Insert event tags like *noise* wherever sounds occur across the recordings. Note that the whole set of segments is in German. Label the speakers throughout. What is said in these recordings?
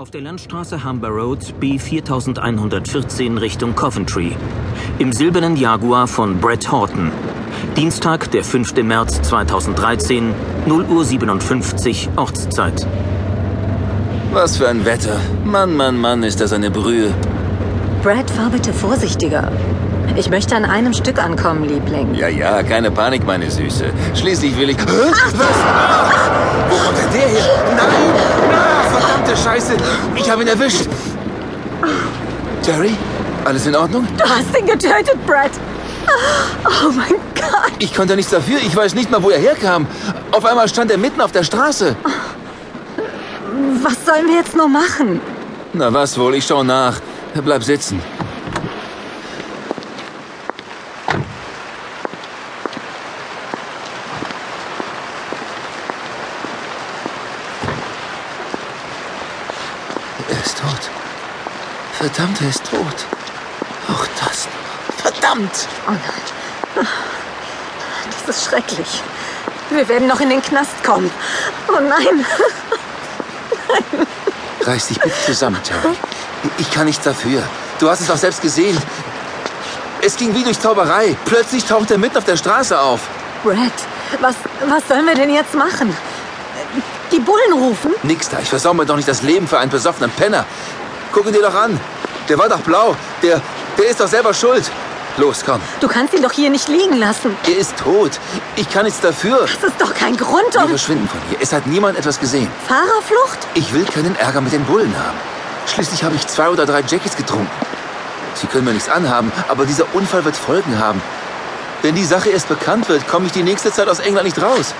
Speaker 1: Auf der Landstraße Humber Road B4114 Richtung Coventry. Im silbernen Jaguar von Brett Horton. Dienstag, der 5. März 2013, 0 Uhr 57 Ortszeit.
Speaker 2: Was für ein Wetter. Mann, Mann, Mann, ist das eine Brühe.
Speaker 3: Brad, fahr bitte vorsichtiger. Ich möchte an einem Stück ankommen, Liebling.
Speaker 2: Ja, ja, keine Panik, meine Süße. Schließlich will ich... Hä? Was? Wo kommt denn der her? Nein! Verdammte Scheiße! Ich habe ihn erwischt! Terry? Alles in Ordnung?
Speaker 3: Du hast ihn getötet, Brad. Oh mein Gott.
Speaker 2: Ich konnte nichts dafür. Ich weiß nicht mal, wo er herkam. Auf einmal stand er mitten auf der Straße.
Speaker 3: Was sollen wir jetzt nur machen?
Speaker 2: Na was wohl, ich schau nach. Bleib sitzen. Er ist tot. Verdammt, er ist tot. Auch das. Verdammt!
Speaker 3: Oh nein. Das ist schrecklich. Wir werden noch in den Knast kommen. Oh nein.
Speaker 2: Reiß dich bitte zusammen, Terry. Ich kann nichts dafür. Du hast es doch selbst gesehen. Es ging wie durch Zauberei. Plötzlich taucht er mitten auf der Straße auf.
Speaker 3: Brad, was, was sollen wir denn jetzt machen? Die Bullen rufen?
Speaker 2: Nix da. Ich versau mir doch nicht das Leben für einen besoffenen Penner. Guck ihn dir doch an. Der war doch blau. Der, der ist doch selber schuld. Los, komm.
Speaker 3: Du kannst ihn doch hier nicht liegen lassen.
Speaker 2: Er ist tot. Ich kann nichts dafür.
Speaker 3: Das ist doch kein Grund,
Speaker 2: Wir
Speaker 3: um
Speaker 2: verschwinden von hier. Es hat niemand etwas gesehen.
Speaker 3: Fahrerflucht?
Speaker 2: Ich will keinen Ärger mit den Bullen haben. Schließlich habe ich zwei oder drei Jackies getrunken. Sie können mir nichts anhaben, aber dieser Unfall wird Folgen haben. Wenn die Sache erst bekannt wird, komme ich die nächste Zeit aus England nicht raus.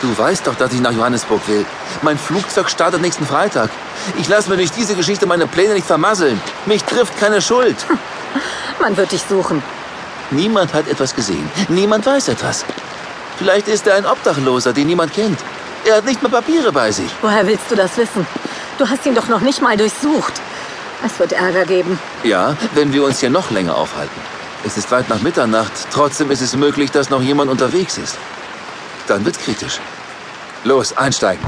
Speaker 2: Du weißt doch, dass ich nach Johannesburg will. Mein Flugzeug startet nächsten Freitag. Ich lasse mir durch diese Geschichte meine Pläne nicht vermasseln. Mich trifft keine Schuld. *laughs*
Speaker 3: Man wird dich suchen.
Speaker 2: Niemand hat etwas gesehen. Niemand weiß etwas. Vielleicht ist er ein Obdachloser, den niemand kennt. Er hat nicht mal Papiere bei sich.
Speaker 3: Woher willst du das wissen? Du hast ihn doch noch nicht mal durchsucht. Es wird Ärger geben.
Speaker 2: Ja, wenn wir uns hier noch länger aufhalten. Es ist weit nach Mitternacht, trotzdem ist es möglich, dass noch jemand unterwegs ist. Dann wird's kritisch. Los, einsteigen.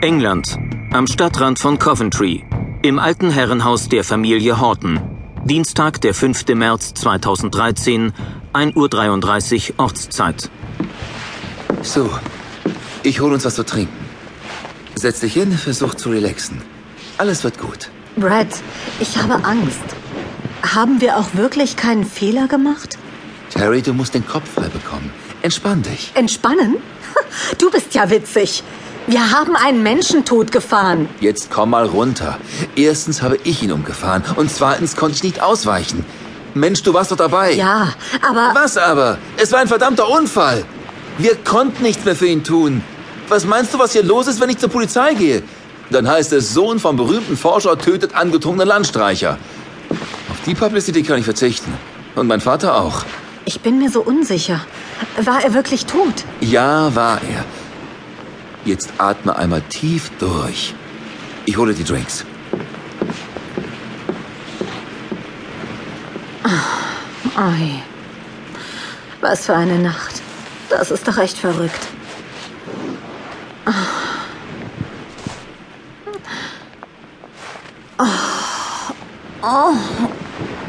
Speaker 1: England. Am Stadtrand von Coventry. Im alten Herrenhaus der Familie Horton. Dienstag, der 5. März 2013, 1.33 Uhr Ortszeit.
Speaker 2: So, ich hole uns was zu trinken. Setz dich hin, versuch zu relaxen. Alles wird gut.
Speaker 3: Brad, ich habe Angst. Haben wir auch wirklich keinen Fehler gemacht?
Speaker 2: Terry, du musst den Kopf frei bekommen. Entspann dich.
Speaker 3: Entspannen? *laughs* Du bist ja witzig. Wir haben einen Menschen totgefahren.
Speaker 2: Jetzt komm mal runter. Erstens habe ich ihn umgefahren und zweitens konnte ich nicht ausweichen. Mensch, du warst doch dabei.
Speaker 3: Ja, aber
Speaker 2: Was aber? Es war ein verdammter Unfall. Wir konnten nichts mehr für ihn tun. Was meinst du, was hier los ist, wenn ich zur Polizei gehe? Dann heißt es, Sohn vom berühmten Forscher tötet angetrunkenen Landstreicher. Auf die Publicity kann ich verzichten. Und mein Vater auch.
Speaker 3: ich bin mir so unsicher. War er wirklich tot?
Speaker 2: Ja, war er. Jetzt atme einmal tief durch. Ich hole die Drinks.
Speaker 3: Ei. Was für eine Nacht. Das ist doch echt verrückt. Oh, oh,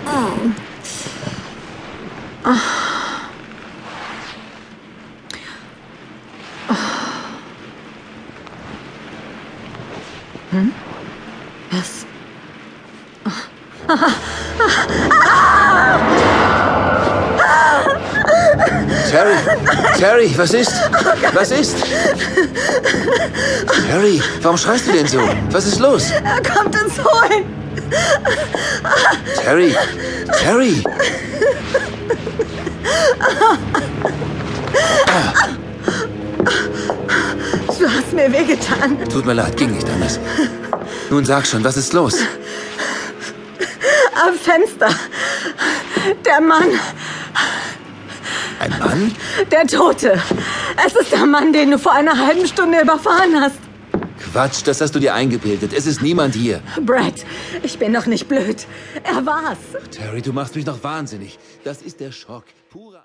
Speaker 3: oh. Oh. Oh. Hmm? Yes. Oh.
Speaker 2: Terry. Terry, was ist? Was ist? Terry, warum schreist du denn so? Was ist los?
Speaker 3: Er kommt uns holen.
Speaker 2: Terry! Terry!
Speaker 3: Du hast mir wehgetan.
Speaker 2: Tut mir leid, ging nicht anders. Nun sag schon, was ist los?
Speaker 3: Am Fenster. Der Mann.
Speaker 2: Ein Mann?
Speaker 3: Der Tote. Es ist der Mann, den du vor einer halben Stunde überfahren hast.
Speaker 2: Quatsch, das hast du dir eingebildet. Es ist niemand hier.
Speaker 3: Brad, ich bin doch nicht blöd. Er war's.
Speaker 2: Terry, du machst mich noch wahnsinnig. Das ist der Schock. Purer.